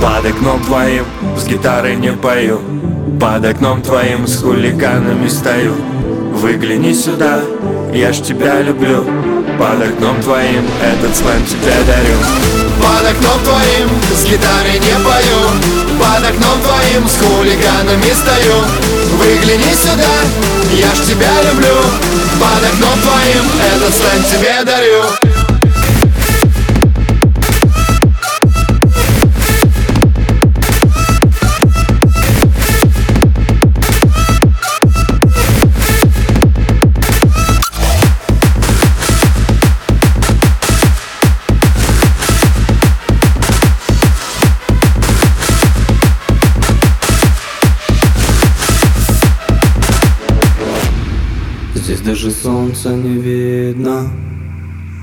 Под окном твоим с гитарой не пою. Под окном твоим с хулиганами стою. Выгляни сюда, я ж тебя люблю. Под окном твоим этот слэм тебе дарю. Под окном твоим с гитарой не пою. Под окном твоим с хулиганами стою. Выгляни сюда, я ж тебя люблю. Под окном твоим этот слэм тебе дарю даже солнца не видно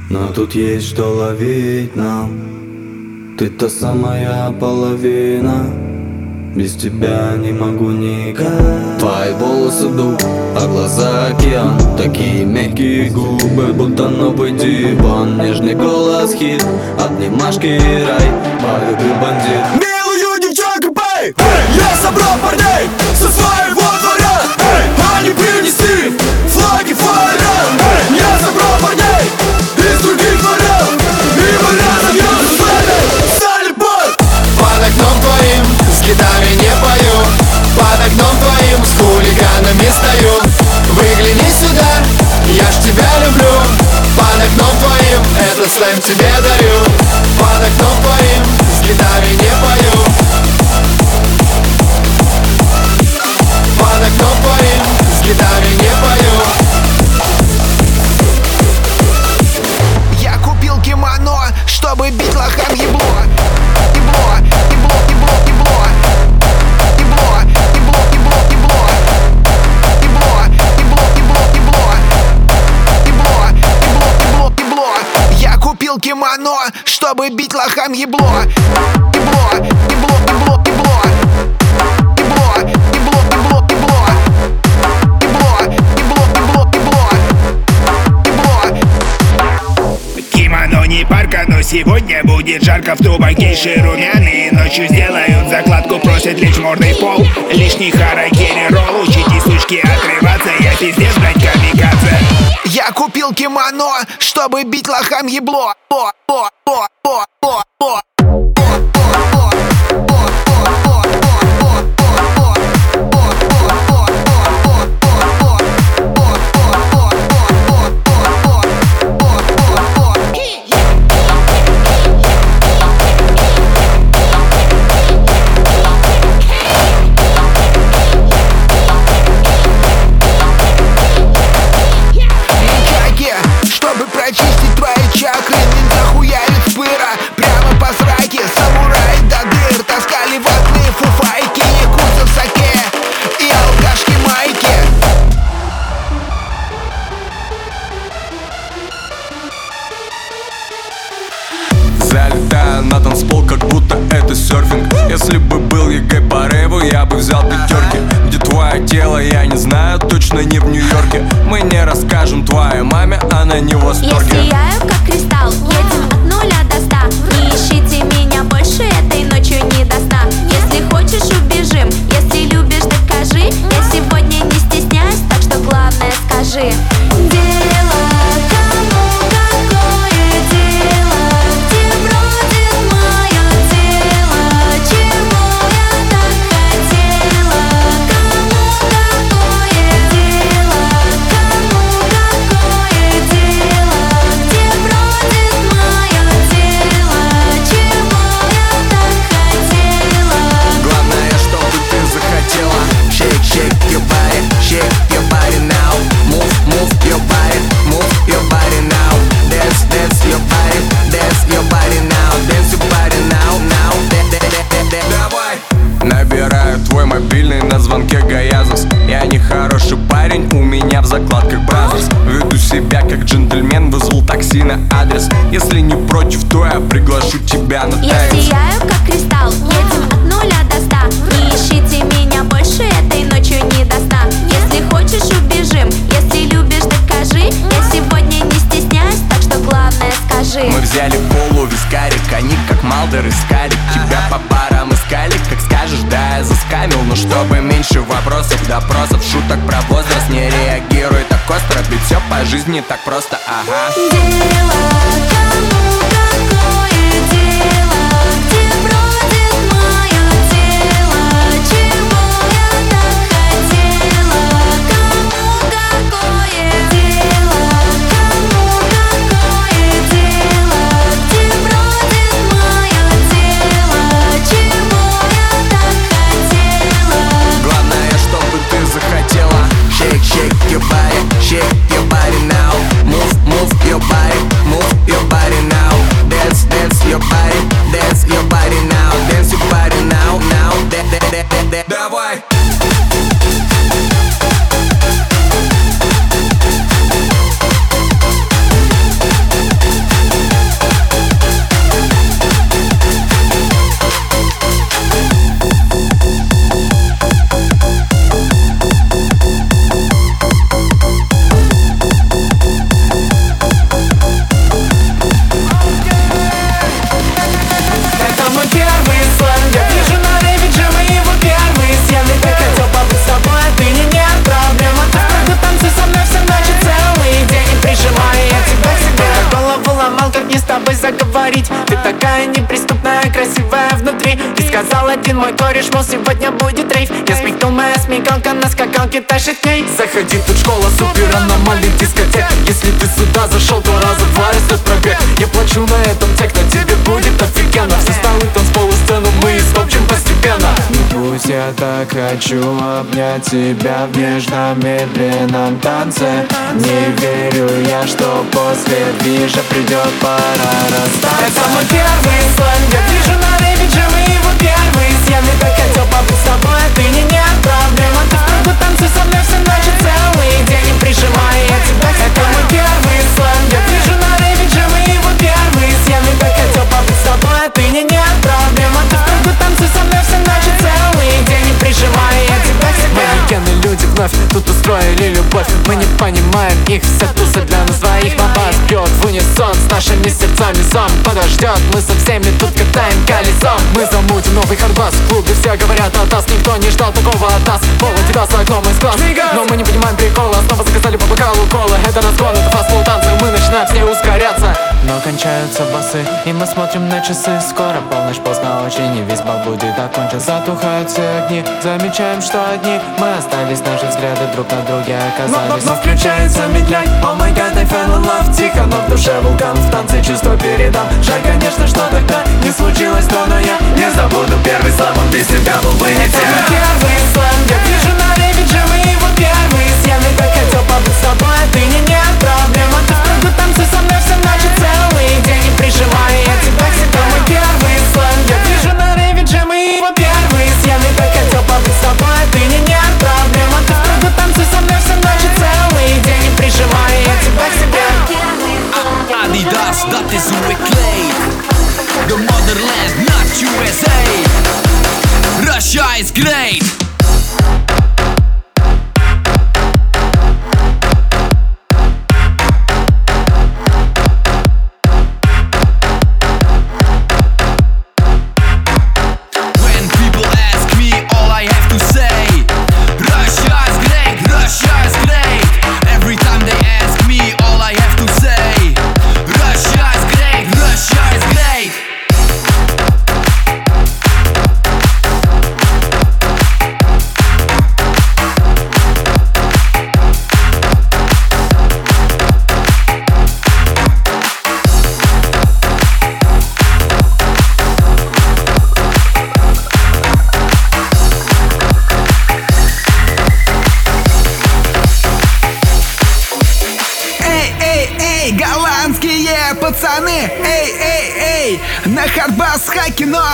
Но тут есть что ловить нам. Ты та самая половина Без тебя не могу никак. Твои волосы дух, а глаза океан. Такие мягкие губы, будто новый диван. Нежный голос хит, обнимашки и рай. Полюби бандит. Милую девчонку, бей! Я собрал парней со своего этот чтобы бить лохам ебло. Ебло, ебло, ебло, ебло. Ебло, ебло, ебло, ебло. Ебло, ебло, ебло, ебло. Кимоно не парка, но сегодня будет жарко. В тубакейши румяные ночью сделают закладку Просят лишь мордой пол. Лишний харакири ролл Учите, сучки, отрываться. Я пиздец, блять, камикадзе. Я купил кимоно, чтобы бить лохам ебло. О, о, о, о, о, тебя на Я танец сияю, как кристалл Едем от нуля до ста. Не ищите меня больше этой ночью не до сна. Если хочешь, убежим Если любишь, докажи. Я сегодня не стесняюсь, так что главное скажи. Мы взяли полу вискарик, они как Малдер и Скарик Тебя по парам предупреждая заскамил. Но чтобы меньше вопросов, допросов, шуток про возраст Не реагируй так остро, ведь все по жизни так просто, ага. Дело один мой кореш, мол, сегодня будет рейв. Я смекнул, моя смекалка на скакалке тащит ней Заходи, тут школа супер аномалий дискотек. Если ты сюда зашел, то раза два растет пробег. Я плачу на этом техно, тебе будет офигенно. Все столы, танцполы, сцену мы истопчем постепенно. Пусть я так хочу обнять тебя в нежном медленном танце. Не верю я, что после движа придет пора расстаться. Это мой первый слэм, я вижу на рейвидже мы первые стены Так хотел побыть с тобой, а ты не нет проблема Ты в кругу со мной всю ночь и целый день И прижимаю я тебя к себе Это мой первый я вижу на рейвидже мы его первые стены Так хотел побыть с тобой, а ты не нет проблема Ты вновь тут устроили любовь. Мы не понимаем их, вся туса для нас двоих Бабас бьет в унисон с нашими сердцами Зом. Подождет, мы со всеми тут катаем колесом. Мы замутим новый хардбас в клубе Все говорят от нас, никто не ждал такого от нас басы, и мы смотрим на часы. Скоро полночь, поздно очень, и весь бал будет окончен Затухают все огни, замечаем, что одни Мы остались, наши взгляды друг на друге оказались. Но, включается медляк, о май гад, I fell in love. Тихо, но в душе вулкан, в танце чувство передам. Жаль, конечно, что тогда не случилось то, но я не забуду первый слэм Он без тебя был бы не тем Первый слэм, я вижу на рейвидже мы его первые стены Так хотел побыть с тобой, а ты не нет проблема Ты в кругу танцуй со мной прижимаю я тебя к себе. Мой первый я вижу на рейвидже мы его первые стены Так хотел побыть с тобой, а ты не нет проблема. Ты в кругу всю ночь и целый день. И я тебя к Adidas, dat is hoe The motherland, not USA. Russia is great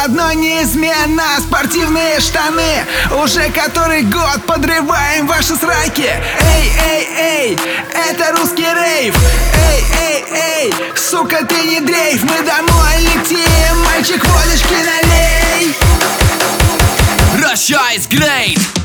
одно неизменно. Спортивные штаны, уже который год подрываем ваши сраки. Эй, эй, эй, это русский рейв. Эй, эй, эй, сука, ты не дрейф. Мы домой летим, мальчик, водочки налей. Russia is great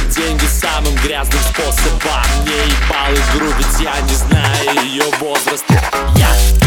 Делать деньги самым грязным способом. Мне ебал игру, ведь я не знаю ее возраст. Я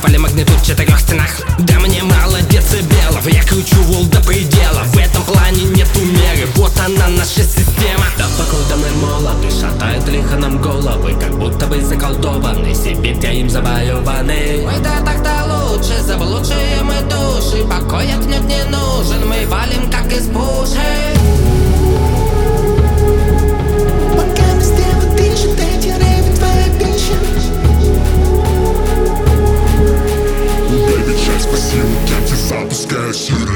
Ковали магнитуд в четырех стенах. Да мне мало децибелов Я кручу вол до предела. В этом плане нету меры Вот она наша система. Да покуда мы молоды Шатают лихо нам головы Как будто бы заколдованы. Сибирь я им завоеваны Мы да так-то лучше Заблудшие мы души. Покой отнюдь не нужен Мы валим как из пушек. спасибо, тем, кто запускает сюда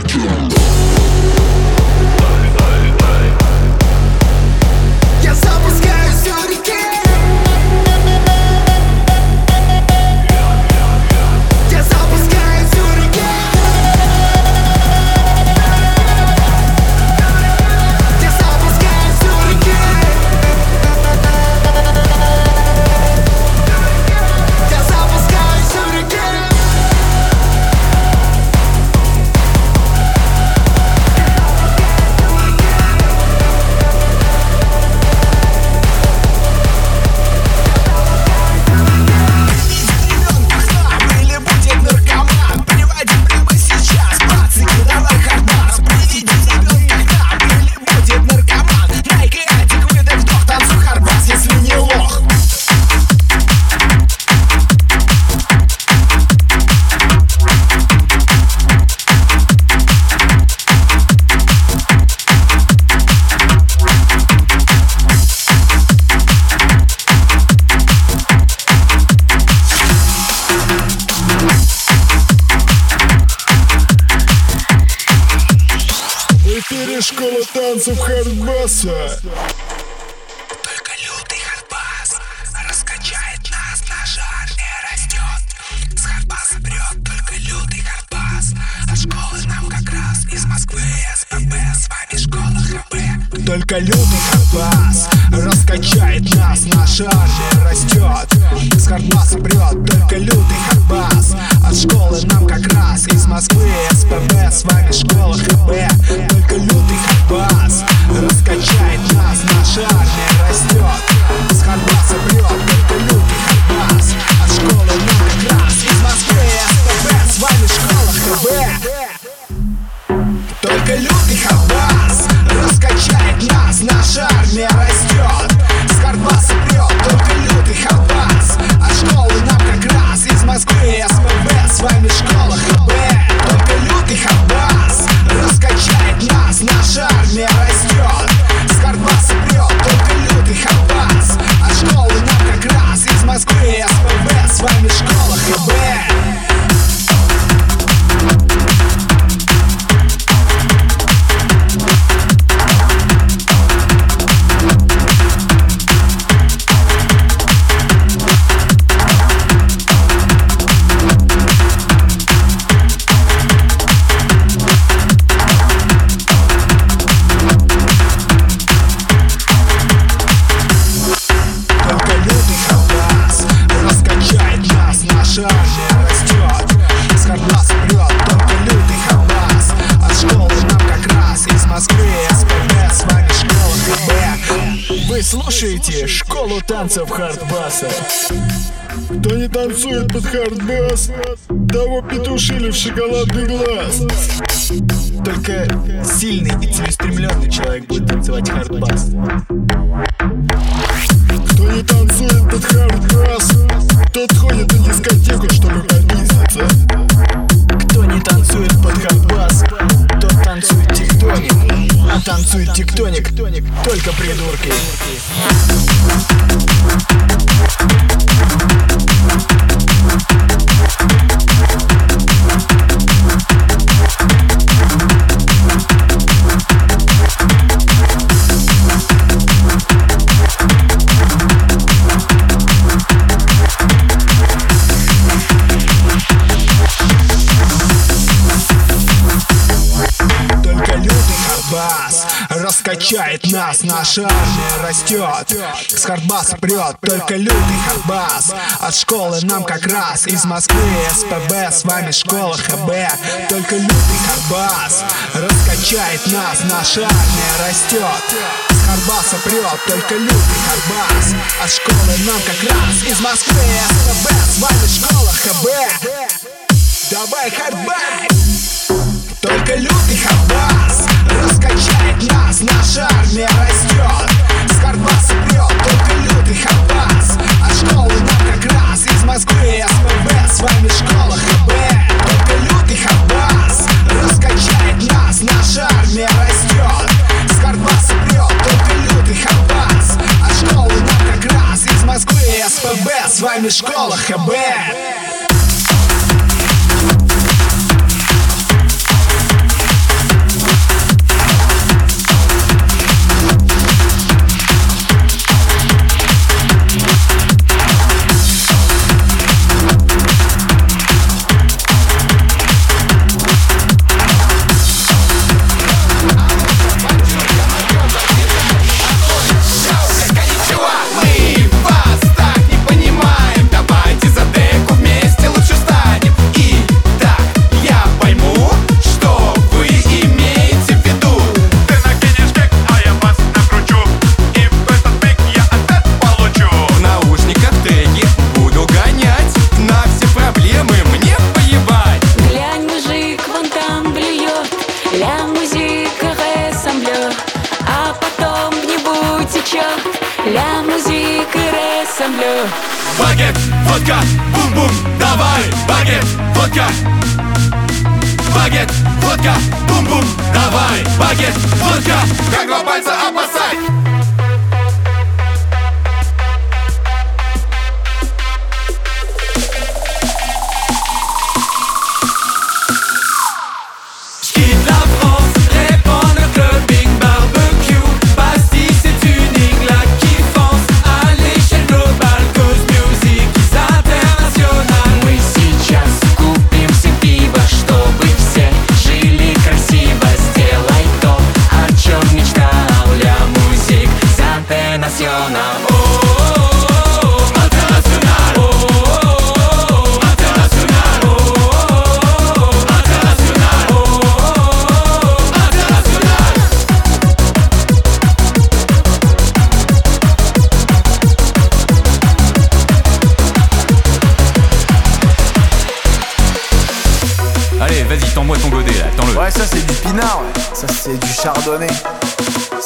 шоколадный глаз. раскачает нас Наша армия растет, с хардбаса прет Только лютый хардбас. От школы нам как раз Из Москвы СПБ, с вами школа ХБ. Только лютый хардбас раскачает нас Наша армия растет, с хардбаса прет Только лютый хардбас. от школы нам как раз Из Москвы СПБ, с вами школа ХБ. Давай хардбай, только лютый харбас. Встречает нас, наша армия растет. С Карбаса прет только лютый Хабас А школы нам как раз. Из Москвы СПБ С вами школа ХБ Только лютый Хабас Раскачает нас, наша армия растет. С Карбаса прет только лютый Хабас А школы нам как раз. Из Москвы СПБ С вами школа ХБ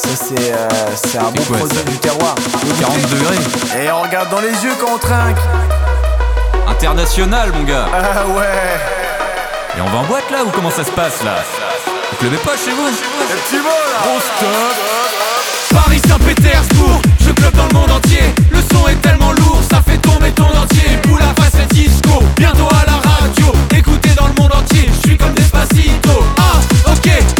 Ça, c'est euh, un bon quoi, du terroir. 40 degrés. Et on regarde dans les yeux quand on trinque. International, mon gars. Ah ouais. Et on va en boîte là ou comment ça se passe là? Vous pleuvez pas chez vous? Le petit mot là. Stop. Paris Saint-Pétersbourg, je club dans le monde entier. Le son est tellement lourd, ça fait tomber ton entier. Boule à face à disco, bientôt à la radio. Écoutez dans le monde entier, je suis comme Despacito. Ah, ok.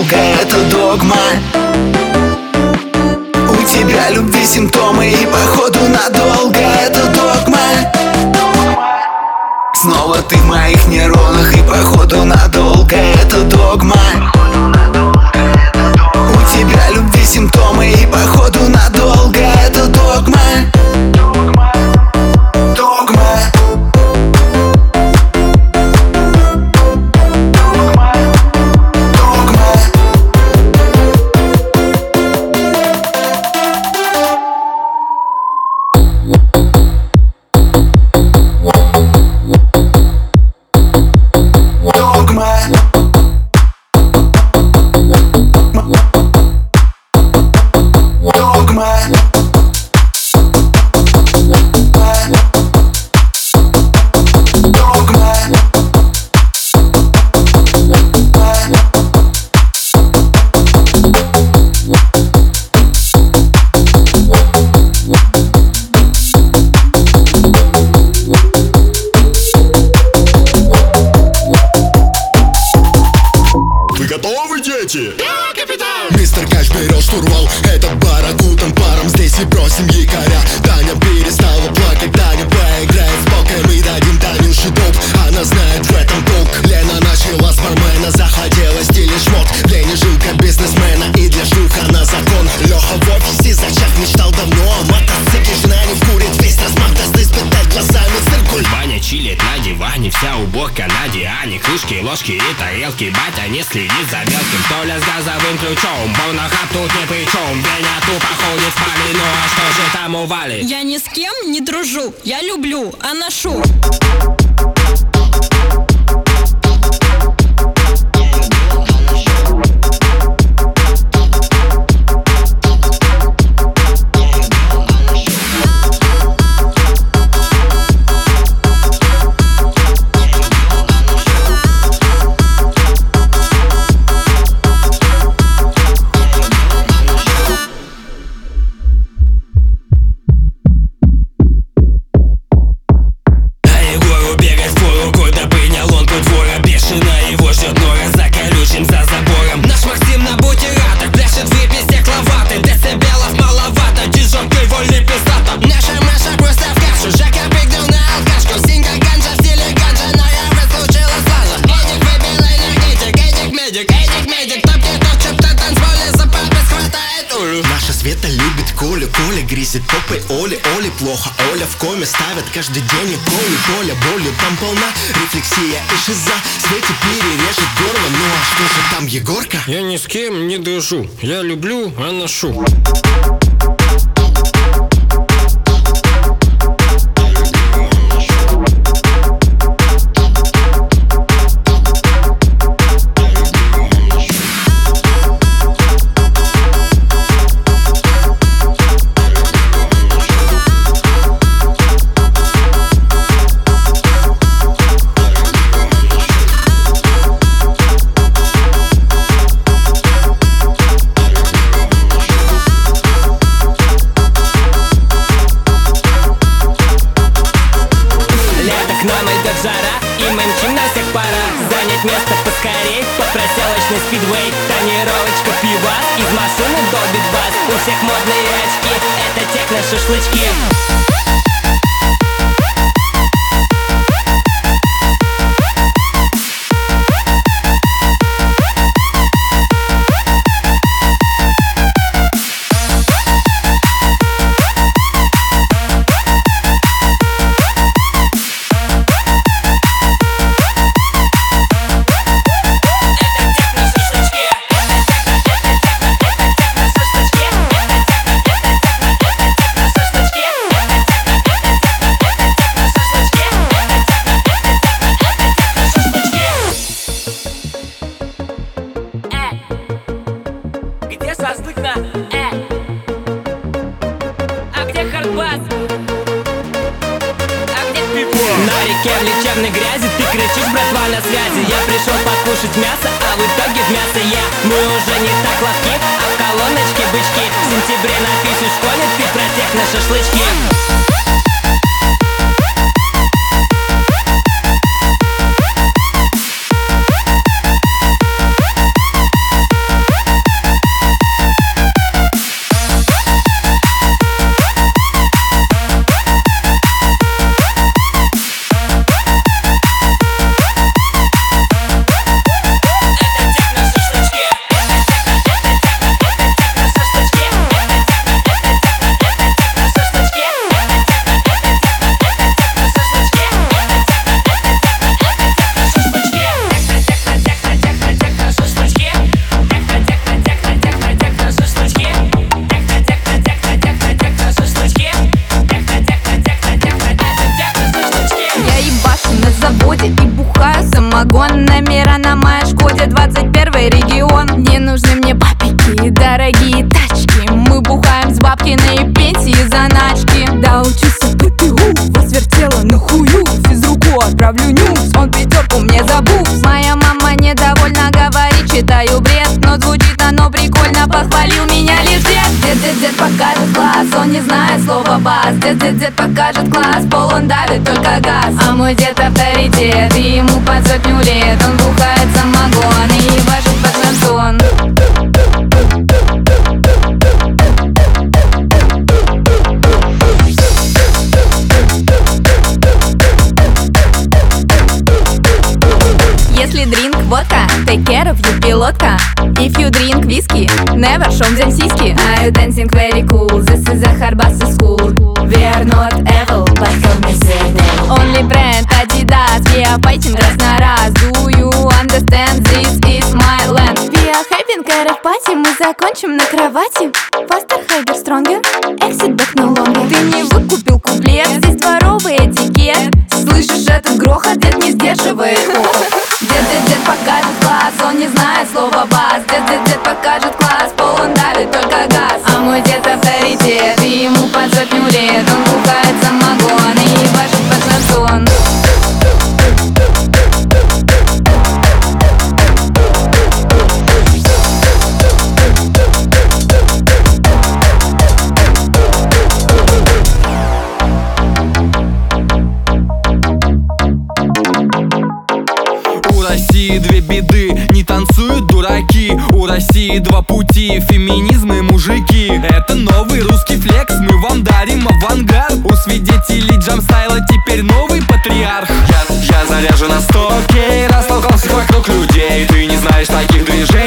прогулка — это догма. У тебя любви симптомы и походу надолго это догма. Снова ты в моих нейронах и походу надолго это догма. А в офисе за зачах мечтал давно. О мотоцикле жена не курит весь размах. Даст испытать глазами циркуль. Ваня чилит на диване, вся уборка на диане. Крышки, ложки и тарелки, батя не следит за мелким. Толя с газовым ключом, порнохаб тут ни при чем Меня тупо ходит в пали, ну а что же там ували? Я ни с кем не дружу, я люблю, а ношу. ношу. Я люблю, а ношу. На реке в лечебной грязи. Ты кричишь, братва, на связи. Я пришел покушать мясо, а в итоге в мясо я Мы уже не так ловки, а в колоночке бычки. В сентябре напишешь в школе Ты про на шашлычки If you drink whiskey, never show them сиськи Are you dancing very cool? This is a Harbasa school We are not evil, but come is Only brand Adidas We are fighting раз на раз Do you understand? This is my land We are having a party Мы закончим на кровати Faster, higher, stronger Exit back no longer Ты не выкупил куплет Здесь дворовый этикет Слышишь этот грохот? Дед не сдерживает Дед, дед, дед, пока вас Дед-дед-дед покажет два пути. Феминизм и мужики. Это новый русский флекс. Мы вам дарим авангард. У свидетелей джамстайла теперь новый патриарх. Я, я заряжен на сто кей. Растолкался вокруг людей. Ты не знаешь таких движений.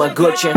Yamaguchi.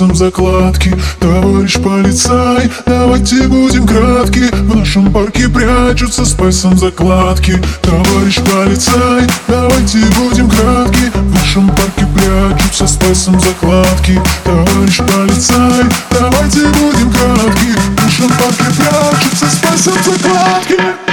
носом закладки. Товарищ полицай, давайте будем кратки. В нашем парке прячутся с пальцем закладки. Товарищ полицай, давайте будем кратки. В нашем парке прячутся с пальцем закладки. Товарищ полицай, давайте будем кратки. В нашем парке прячутся с пальцем закладки.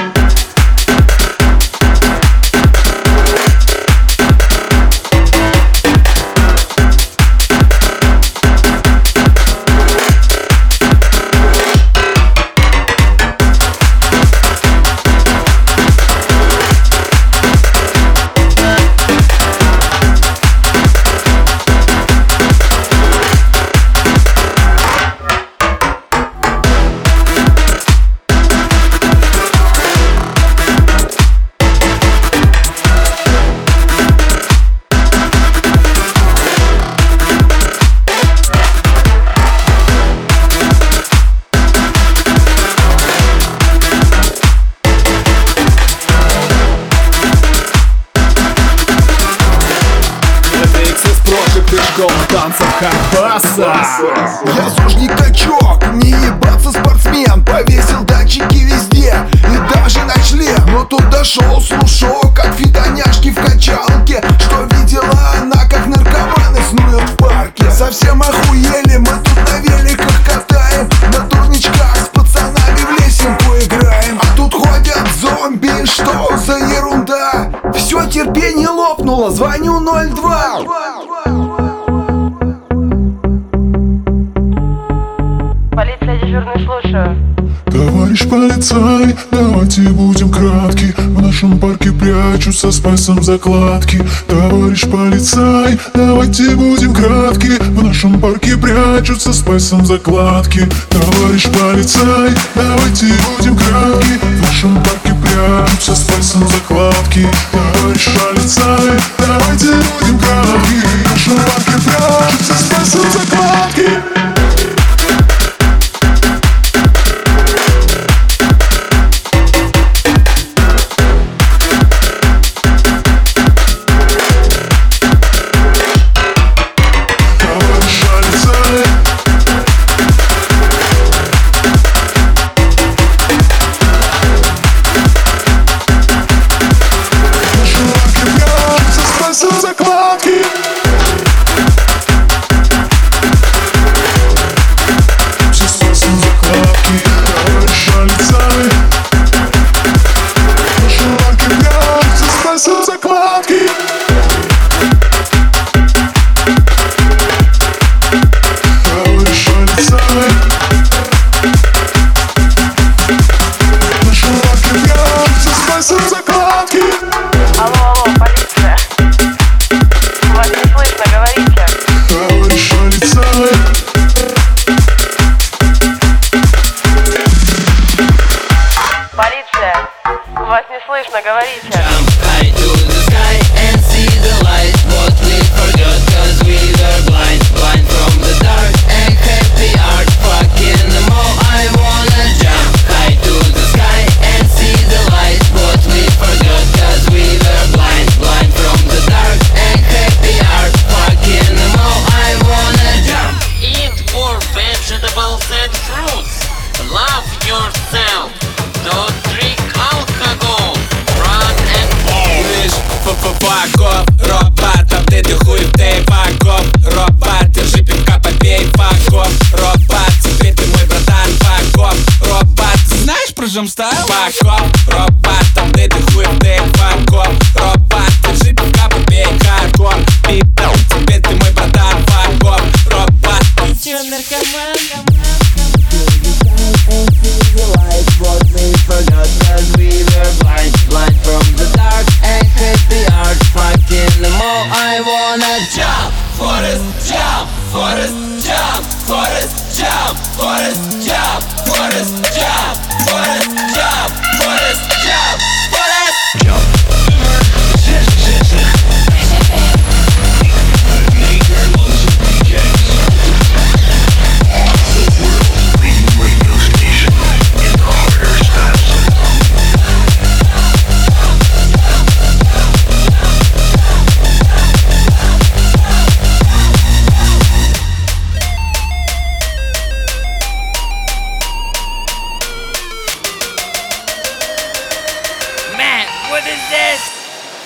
закладки. Товарищ полицай, давайте будем кратки. В нашем парке прячутся с пальцем закладки. Товарищ полицай, давайте будем кратки. В нашем парке прячутся с пальцем закладки. Товарищ полицай, давайте будем кратки. В нашем парке прячутся с пальцем закладки.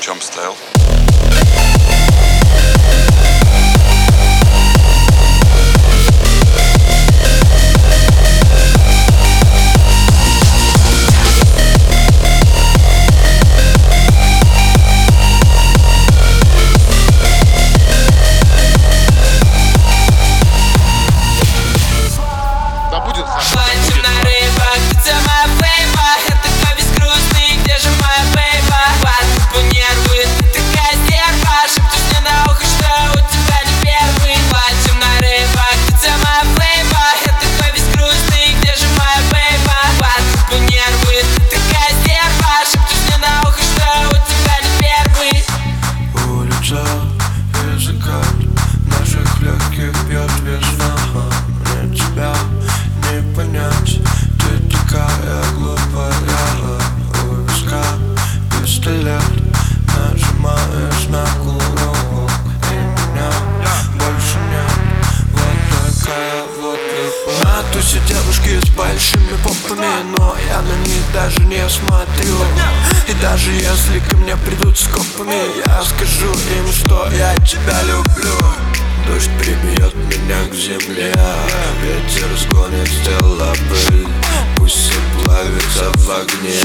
jump style. тебя люблю. Дождь прибьет меня к земле Ветер сгонит с тела пыль. Пусть все плавится в огне.